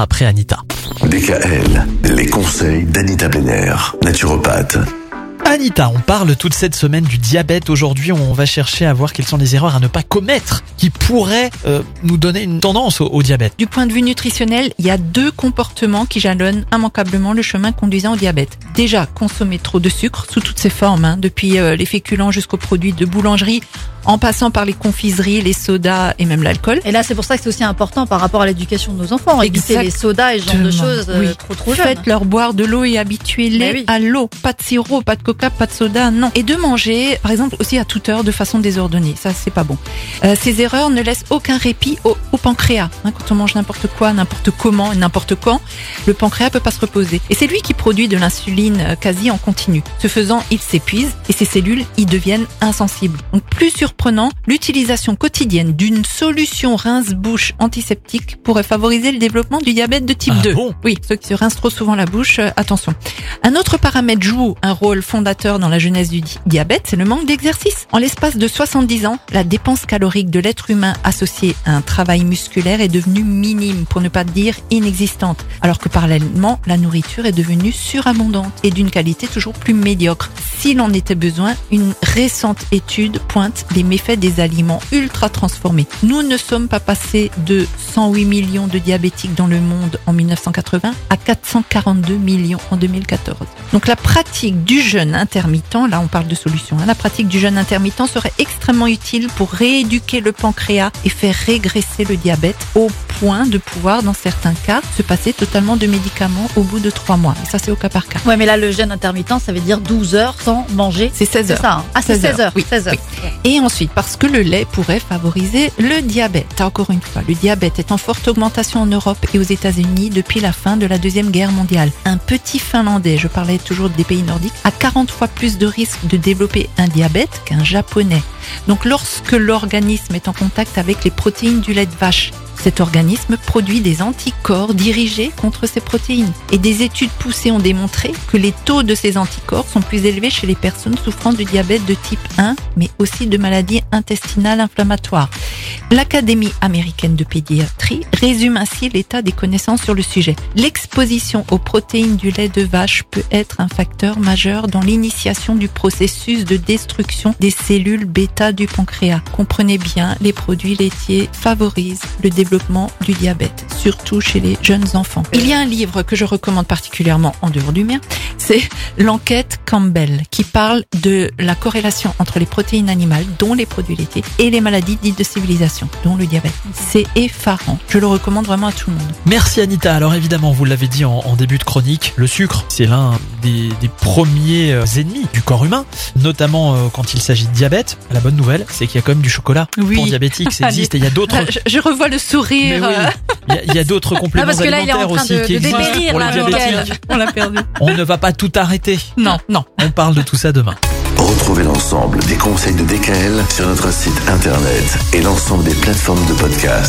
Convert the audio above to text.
après Anita. DKL, les conseils d'Anita Benner, naturopathe. Anita, on parle toute cette semaine du diabète. Aujourd'hui, on va chercher à voir quelles sont les erreurs à ne pas commettre qui pourraient euh, nous donner une tendance au, au diabète. Du point de vue nutritionnel, il y a deux comportements qui jalonnent immanquablement le chemin conduisant au diabète. Déjà, consommer trop de sucre sous toutes ses formes, hein, depuis euh, les féculents jusqu'aux produits de boulangerie, en passant par les confiseries, les sodas et même l'alcool. Et là, c'est pour ça que c'est aussi important par rapport à l'éducation de nos enfants. Éviter les sodas et ce genre de choses euh, Oui. trop trop jeunes. Faites-leur boire de l'eau et habituez-les oui. à l'eau. Pas de sirop, pas de coca, pas de soda, non. Et de manger, par exemple, aussi à toute heure, de façon désordonnée. Ça, c'est pas bon. Euh, ces erreurs ne laissent aucun répit au, au pancréas. Hein, quand on mange n'importe quoi, n'importe comment et n'importe quand, le pancréas peut pas se reposer. Et c'est lui qui produit de l'insuline euh, quasi en continu. Ce faisant, il s'épuise et ses cellules y deviennent insensibles. Donc, plus surprenant, l'utilisation quotidienne d'une solution rince-bouche antiseptique pourrait favoriser le développement du diabète de type Ah 2. bon? Oui, ceux qui se rincent trop souvent la bouche, euh, attention. Un autre paramètre joue un rôle dans la genèse du di- diabète, c'est le manque d'exercice. En l'espace de 70 ans, la dépense calorique de l'être humain associée à un travail musculaire est devenue minime, pour ne pas dire inexistante, alors que parallèlement, la nourriture est devenue surabondante et d'une qualité toujours plus médiocre. S'il en était besoin, une récente étude pointe les méfaits des aliments ultra transformés. Nous ne sommes pas passés de 108 millions de diabétiques dans le monde en 1980 à 442 millions en 2014. Donc la pratique du jeûne intermittent, là on parle de solution, hein, la pratique du jeûne intermittent serait extrêmement utile pour rééduquer le pancréas et faire régresser le diabète au point de pouvoir, dans certains cas, se passer totalement de médicaments au bout de trois mois. Et ça c'est au cas par cas. Ouais, mais là, le jeûne intermittent, ça veut dire 12 heures sans manger. C'est 16 C'est heures. ça. hein. Ah, c'est 16 16 heures. oui, 16 heures. Et ensuite, parce que le lait pourrait favoriser le diabète. Encore une fois, le diabète est en forte augmentation en Europe et aux États-Unis depuis la fin de la Deuxième Guerre mondiale. Un petit Finlandais, je parlais toujours des pays nordiques, a 40 fois plus de risque de développer un diabète qu'un Japonais. Donc lorsque l'organisme est en contact avec les protéines du lait de vache, cet organisme produit des anticorps dirigés contre ces protéines. Et des études poussées ont démontré que les taux de ces anticorps sont plus élevés chez les personnes souffrant du diabète de type 1, mais aussi de maladies intestinales inflammatoires. L'Académie américaine de pédiatrie résume ainsi l'état des connaissances sur le sujet. L'exposition aux protéines du lait de vache peut être un facteur majeur dans l'initiation du processus de destruction des cellules bêta du pancréas. Comprenez bien, les produits laitiers favorisent le développement du diabète, surtout chez les jeunes enfants. Il y a un livre que je recommande particulièrement en dehors du mien, c'est l'enquête Campbell qui parle de la corrélation entre les protéines animales, dont les produits laitiers, et les maladies dites de civilisation, dont le diabète. C'est effarant. Je le recommande vraiment à tout le monde. Merci Anita. Alors évidemment, vous l'avez dit en, en début de chronique, le sucre, c'est l'un des, des premiers euh, ennemis du corps humain, notamment euh, quand il s'agit de diabète. La bonne nouvelle, c'est qu'il y a quand même du chocolat Oui. pour diabétiques, ça existe et il y a d'autres. Je, je revois le sourire. Mais oui, il y a, il y a d'autres compléments parce que là, il est en alimentaires train aussi de- qui de existent dépérir, pour les là, diabétiques. Mickaël. On l'a perdu. On ne va pas tout arrêter. Non, non. On parle de tout ça demain. Retrouvez l'ensemble des conseils de DKL sur notre site internet et l'ensemble des plateformes de podcast.